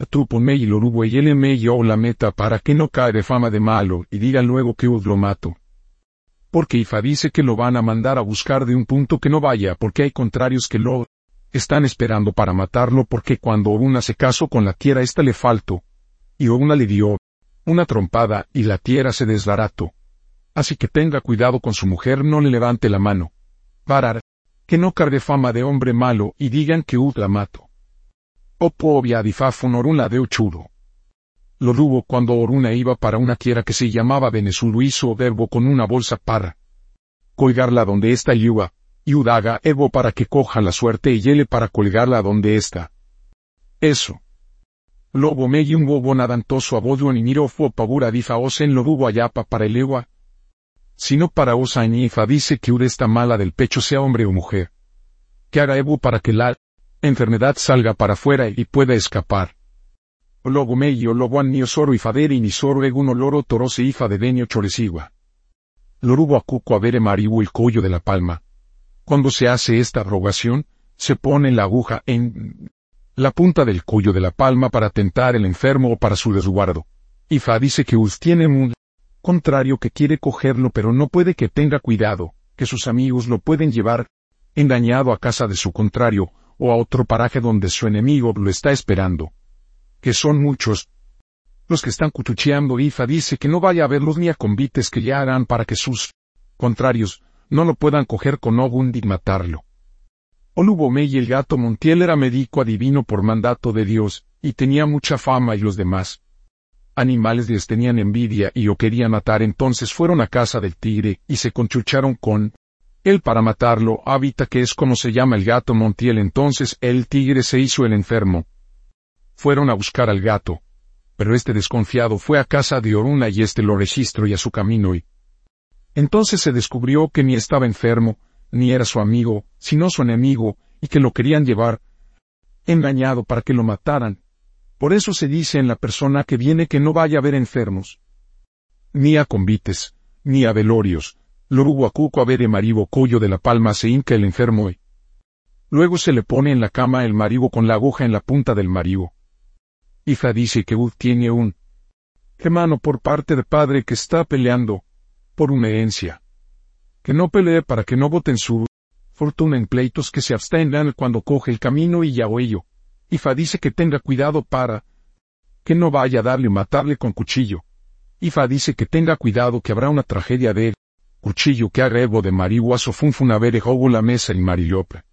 Atúpome y lorubo y él me yo la meta para que no cae de fama de malo y diga luego que os lo mato. Porque Ifa dice que lo van a mandar a buscar de un punto que no vaya porque hay contrarios que lo están esperando para matarlo porque cuando una se casó con la tierra esta le faltó. Y una le dio una trompada y la tierra se desbarató. Así que tenga cuidado con su mujer no le levante la mano. Parar. Que no cargue fama de hombre malo y digan que ut la mato. Opo difafu oruna de uchuro. Lo duvo cuando Oruna iba para una tierra que se llamaba Venezulu hizo verbo con una bolsa para colgarla donde está Yuba, y Udaga Evo para que coja la suerte y Yele para colgarla donde está. Eso. Lobo me un bobo nadantoso abodo ni miro fo pabura difa osen lo duvo ayapa para el ewa. Sino para osa dice que Ure está mala del pecho sea hombre o mujer. Que haga Evo para que la enfermedad salga para afuera y pueda escapar. Logo meio logo ni osoro y fadere ni soro eguno loro torose ifa de denio choresigua. Lorubo acuco avere maribu el collo de la palma. Cuando se hace esta rogación, se pone la aguja en la punta del cuello de la palma para tentar el enfermo o para su resguardo. Ifa dice que us tiene un contrario que quiere cogerlo pero no puede que tenga cuidado, que sus amigos lo pueden llevar engañado a casa de su contrario, o a otro paraje donde su enemigo lo está esperando. Que son muchos. Los que están cuchucheando Ifa dice que no vaya a verlos ni a convites que ya harán para que sus contrarios no lo puedan coger con Ogun y matarlo. Olubome y el gato Montiel era médico adivino por mandato de Dios, y tenía mucha fama y los demás. Animales les tenían envidia y o querían matar entonces fueron a casa del tigre y se conchucharon con él para matarlo, hábita que es como se llama el gato Montiel entonces el tigre se hizo el enfermo. Fueron a buscar al gato. Pero este desconfiado fue a casa de Oruna y este lo registró y a su camino y... Entonces se descubrió que ni estaba enfermo, ni era su amigo, sino su enemigo, y que lo querían llevar engañado para que lo mataran. Por eso se dice en la persona que viene que no vaya a ver enfermos. Ni a convites, ni a velorios, Loruguacuco a ver el maribo collo de la palma se hinca el enfermo y luego se le pone en la cama el maribo con la aguja en la punta del maribo. Ifa dice que Ud tiene un hermano por parte de padre que está peleando por una herencia. Que no pelee para que no voten su fortuna en pleitos que se abstengan cuando coge el camino y ya ello. Ifa dice que tenga cuidado para que no vaya a darle o matarle con cuchillo. Ifa dice que tenga cuidado que habrá una tragedia de él cuchillo que haga Evo de marihuas o funfunavere jogo la mesa y marillope.